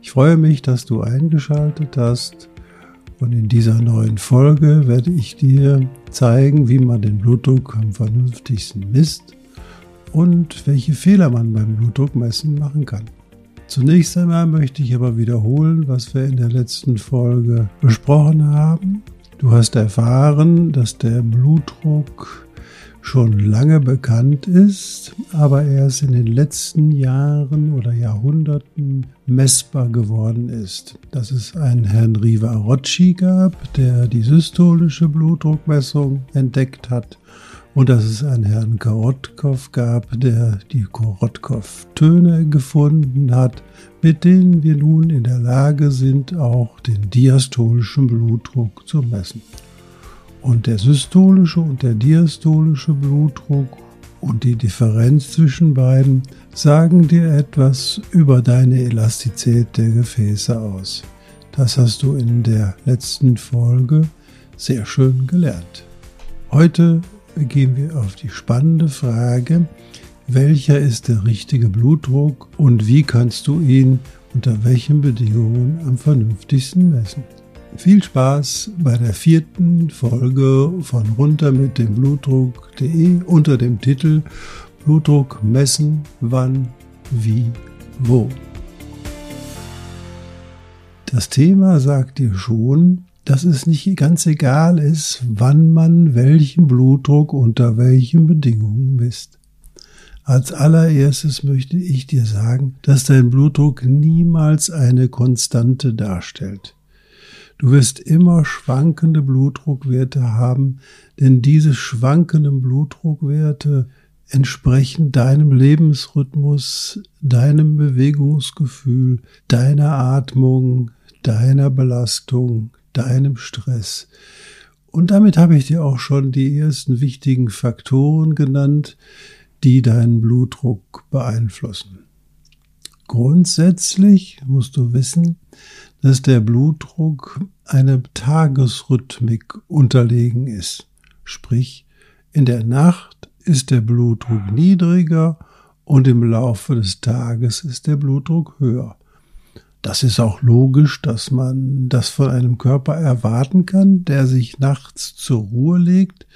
Ich freue mich, dass du eingeschaltet hast und in dieser neuen Folge werde ich dir zeigen, wie man den Blutdruck am vernünftigsten misst und welche Fehler man beim Blutdruckmessen machen kann. Zunächst einmal möchte ich aber wiederholen, was wir in der letzten Folge besprochen haben. Du hast erfahren, dass der Blutdruck schon lange bekannt ist, aber erst in den letzten Jahren oder Jahrhunderten messbar geworden ist. Dass es einen Herrn Rivarocci gab, der die systolische Blutdruckmessung entdeckt hat und dass es einen Herrn Korotkov gab, der die Korotkov-Töne gefunden hat, mit denen wir nun in der Lage sind, auch den diastolischen Blutdruck zu messen. Und der systolische und der diastolische Blutdruck und die Differenz zwischen beiden sagen dir etwas über deine Elastizität der Gefäße aus. Das hast du in der letzten Folge sehr schön gelernt. Heute gehen wir auf die spannende Frage, welcher ist der richtige Blutdruck und wie kannst du ihn unter welchen Bedingungen am vernünftigsten messen. Viel Spaß bei der vierten Folge von runter mit dem Blutdruck.de unter dem Titel Blutdruck messen, wann, wie, wo. Das Thema sagt dir schon, dass es nicht ganz egal ist, wann man welchen Blutdruck unter welchen Bedingungen misst. Als allererstes möchte ich dir sagen, dass dein Blutdruck niemals eine Konstante darstellt. Du wirst immer schwankende Blutdruckwerte haben, denn diese schwankenden Blutdruckwerte entsprechen deinem Lebensrhythmus, deinem Bewegungsgefühl, deiner Atmung, deiner Belastung, deinem Stress. Und damit habe ich dir auch schon die ersten wichtigen Faktoren genannt, die deinen Blutdruck beeinflussen. Grundsätzlich musst du wissen, dass der Blutdruck einer Tagesrhythmik unterlegen ist. Sprich, in der Nacht ist der Blutdruck niedriger und im Laufe des Tages ist der Blutdruck höher. Das ist auch logisch, dass man das von einem Körper erwarten kann, der sich nachts zur Ruhe legt,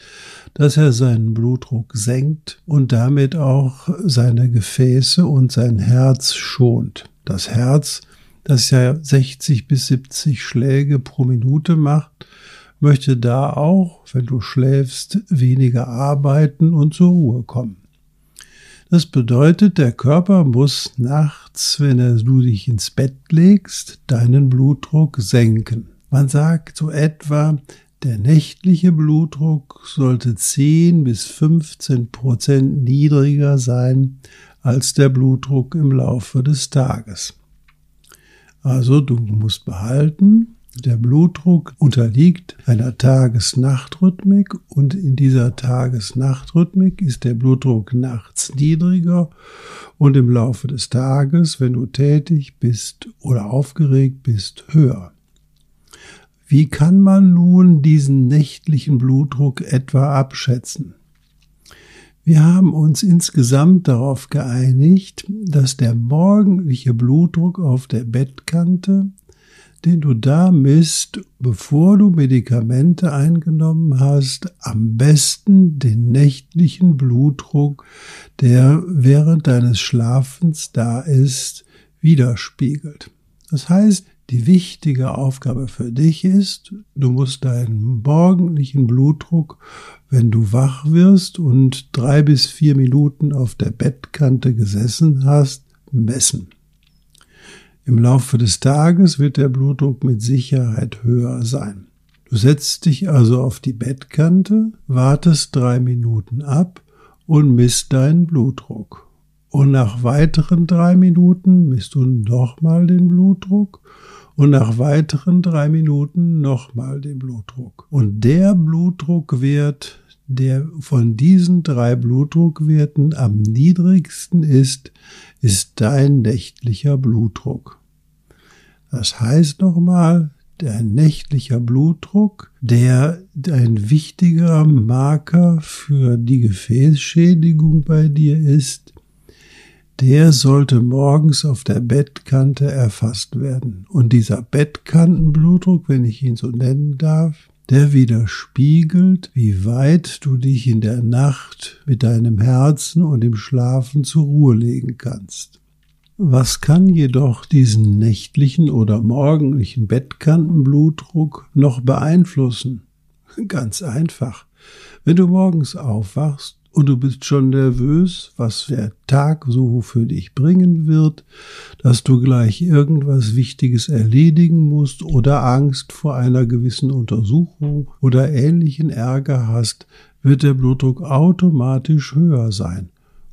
dass er seinen Blutdruck senkt und damit auch seine Gefäße und sein Herz schont. Das Herz das ja 60 bis 70 Schläge pro Minute macht, möchte da auch, wenn du schläfst, weniger arbeiten und zur Ruhe kommen. Das bedeutet, der Körper muss nachts, wenn du dich ins Bett legst, deinen Blutdruck senken. Man sagt so etwa, der nächtliche Blutdruck sollte 10 bis 15 Prozent niedriger sein als der Blutdruck im Laufe des Tages. Also du musst behalten, der Blutdruck unterliegt einer Tages-Nacht-Rhythmik und in dieser Tages-Nacht-Rhythmik ist der Blutdruck nachts niedriger und im Laufe des Tages, wenn du tätig bist oder aufgeregt bist, höher. Wie kann man nun diesen nächtlichen Blutdruck etwa abschätzen? Wir haben uns insgesamt darauf geeinigt, dass der morgendliche Blutdruck auf der Bettkante, den du da misst, bevor du Medikamente eingenommen hast, am besten den nächtlichen Blutdruck, der während deines Schlafens da ist, widerspiegelt. Das heißt, die wichtige Aufgabe für dich ist, du musst deinen morgendlichen Blutdruck, wenn du wach wirst und drei bis vier Minuten auf der Bettkante gesessen hast, messen. Im Laufe des Tages wird der Blutdruck mit Sicherheit höher sein. Du setzt dich also auf die Bettkante, wartest drei Minuten ab und misst deinen Blutdruck. Und nach weiteren drei Minuten misst du nochmal den Blutdruck und nach weiteren drei Minuten nochmal den Blutdruck. Und der Blutdruckwert, der von diesen drei Blutdruckwerten am niedrigsten ist, ist dein nächtlicher Blutdruck. Das heißt nochmal, dein nächtlicher Blutdruck, der ein wichtiger Marker für die Gefäßschädigung bei dir ist, der sollte morgens auf der Bettkante erfasst werden. Und dieser Bettkantenblutdruck, wenn ich ihn so nennen darf, der widerspiegelt, wie weit du dich in der Nacht mit deinem Herzen und im Schlafen zur Ruhe legen kannst. Was kann jedoch diesen nächtlichen oder morgendlichen Bettkantenblutdruck noch beeinflussen? Ganz einfach. Wenn du morgens aufwachst und du bist schon nervös, was der Tag so für dich bringen wird, dass du gleich irgendwas Wichtiges erledigen musst oder Angst vor einer gewissen Untersuchung oder ähnlichen Ärger hast, wird der Blutdruck automatisch höher sein.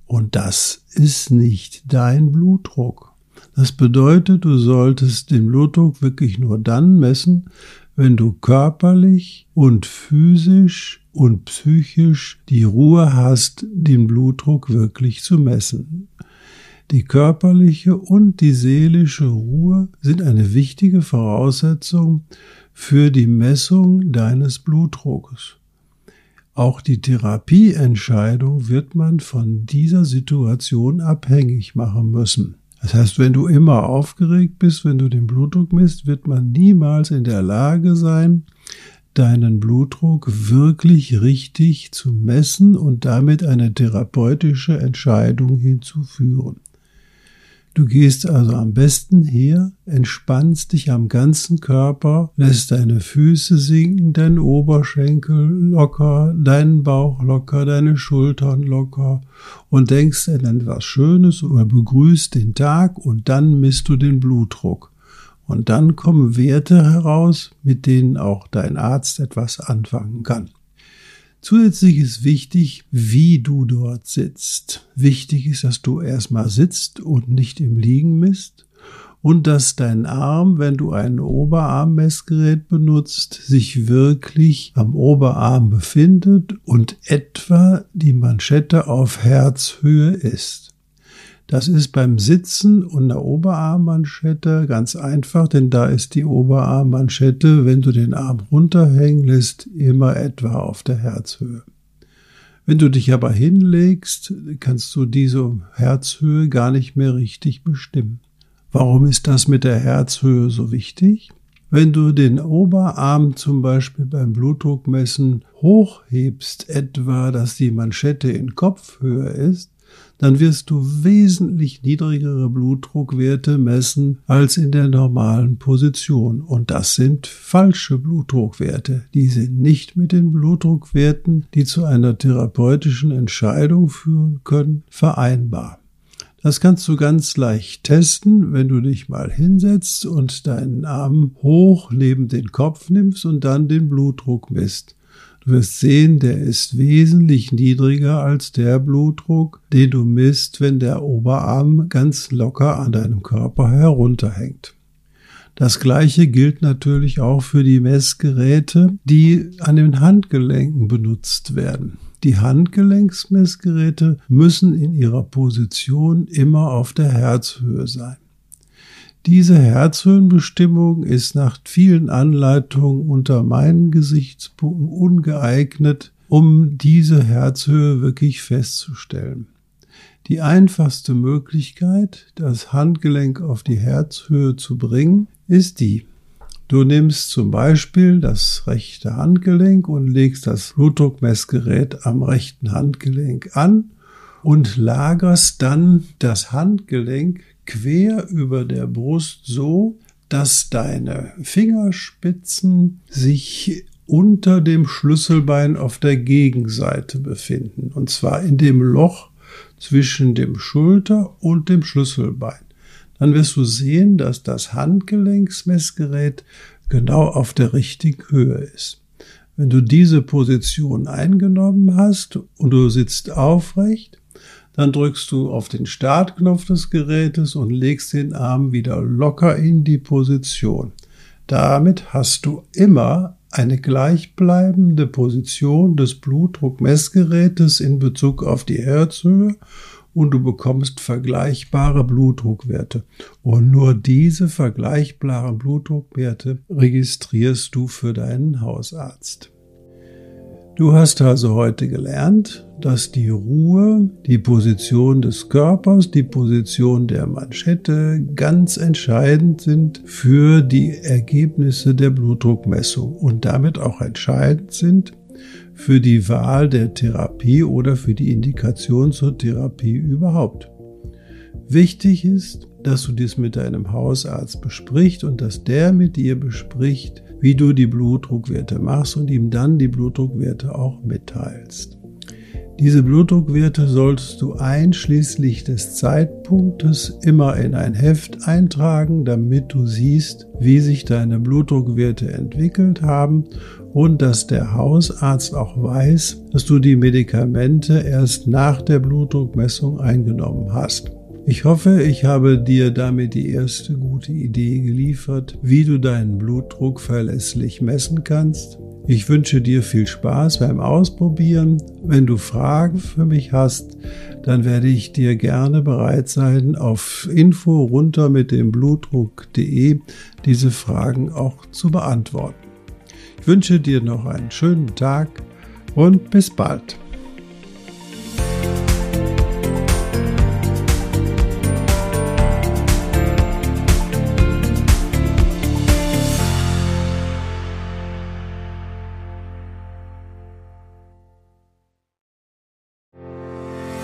Und das ist nicht dein Blutdruck. Das bedeutet, du solltest den Blutdruck wirklich nur dann messen, wenn du körperlich und physisch und psychisch die Ruhe hast, den Blutdruck wirklich zu messen. Die körperliche und die seelische Ruhe sind eine wichtige Voraussetzung für die Messung deines Blutdrucks. Auch die Therapieentscheidung wird man von dieser Situation abhängig machen müssen. Das heißt, wenn du immer aufgeregt bist, wenn du den Blutdruck misst, wird man niemals in der Lage sein, deinen Blutdruck wirklich richtig zu messen und damit eine therapeutische Entscheidung hinzuführen. Du gehst also am besten her, entspannst dich am ganzen Körper, lässt deine Füße sinken, deinen Oberschenkel locker, deinen Bauch locker, deine Schultern locker und denkst an etwas Schönes oder begrüßt den Tag und dann misst du den Blutdruck. Und dann kommen Werte heraus, mit denen auch dein Arzt etwas anfangen kann. Zusätzlich ist wichtig, wie du dort sitzt. Wichtig ist, dass du erstmal sitzt und nicht im Liegen misst und dass dein Arm, wenn du ein Oberarmmessgerät benutzt, sich wirklich am Oberarm befindet und etwa die Manschette auf Herzhöhe ist. Das ist beim Sitzen und der Oberarmmanschette ganz einfach, denn da ist die Oberarmmanschette, wenn du den Arm runterhängen lässt, immer etwa auf der Herzhöhe. Wenn du dich aber hinlegst, kannst du diese Herzhöhe gar nicht mehr richtig bestimmen. Warum ist das mit der Herzhöhe so wichtig? Wenn du den Oberarm zum Beispiel beim Blutdruckmessen hochhebst, etwa, dass die Manschette in Kopfhöhe ist, dann wirst du wesentlich niedrigere Blutdruckwerte messen als in der normalen Position. Und das sind falsche Blutdruckwerte. Die sind nicht mit den Blutdruckwerten, die zu einer therapeutischen Entscheidung führen können, vereinbar. Das kannst du ganz leicht testen, wenn du dich mal hinsetzt und deinen Arm hoch neben den Kopf nimmst und dann den Blutdruck misst. Wirst sehen, der ist wesentlich niedriger als der Blutdruck, den du misst, wenn der Oberarm ganz locker an deinem Körper herunterhängt. Das gleiche gilt natürlich auch für die Messgeräte, die an den Handgelenken benutzt werden. Die Handgelenksmessgeräte müssen in ihrer Position immer auf der Herzhöhe sein. Diese Herzhöhenbestimmung ist nach vielen Anleitungen unter meinen Gesichtspunkten ungeeignet, um diese Herzhöhe wirklich festzustellen. Die einfachste Möglichkeit, das Handgelenk auf die Herzhöhe zu bringen, ist die. Du nimmst zum Beispiel das rechte Handgelenk und legst das Blutdruckmessgerät am rechten Handgelenk an und lagerst dann das Handgelenk quer über der Brust so, dass deine Fingerspitzen sich unter dem Schlüsselbein auf der Gegenseite befinden. Und zwar in dem Loch zwischen dem Schulter und dem Schlüsselbein. Dann wirst du sehen, dass das Handgelenksmessgerät genau auf der richtigen Höhe ist. Wenn du diese Position eingenommen hast und du sitzt aufrecht, dann drückst du auf den Startknopf des Gerätes und legst den Arm wieder locker in die Position. Damit hast du immer eine gleichbleibende Position des Blutdruckmessgerätes in Bezug auf die Herzhöhe und du bekommst vergleichbare Blutdruckwerte. Und nur diese vergleichbaren Blutdruckwerte registrierst du für deinen Hausarzt. Du hast also heute gelernt, dass die Ruhe, die Position des Körpers, die Position der Manschette ganz entscheidend sind für die Ergebnisse der Blutdruckmessung und damit auch entscheidend sind für die Wahl der Therapie oder für die Indikation zur Therapie überhaupt. Wichtig ist, dass du dies mit deinem Hausarzt besprichst und dass der mit dir bespricht, wie du die Blutdruckwerte machst und ihm dann die Blutdruckwerte auch mitteilst. Diese Blutdruckwerte solltest du einschließlich des Zeitpunktes immer in ein Heft eintragen, damit du siehst, wie sich deine Blutdruckwerte entwickelt haben und dass der Hausarzt auch weiß, dass du die Medikamente erst nach der Blutdruckmessung eingenommen hast. Ich hoffe, ich habe dir damit die erste gute Idee geliefert, wie du deinen Blutdruck verlässlich messen kannst. Ich wünsche dir viel Spaß beim Ausprobieren. Wenn du Fragen für mich hast, dann werde ich dir gerne bereit sein, auf info runter mit dem Blutdruck.de diese Fragen auch zu beantworten. Ich wünsche dir noch einen schönen Tag und bis bald.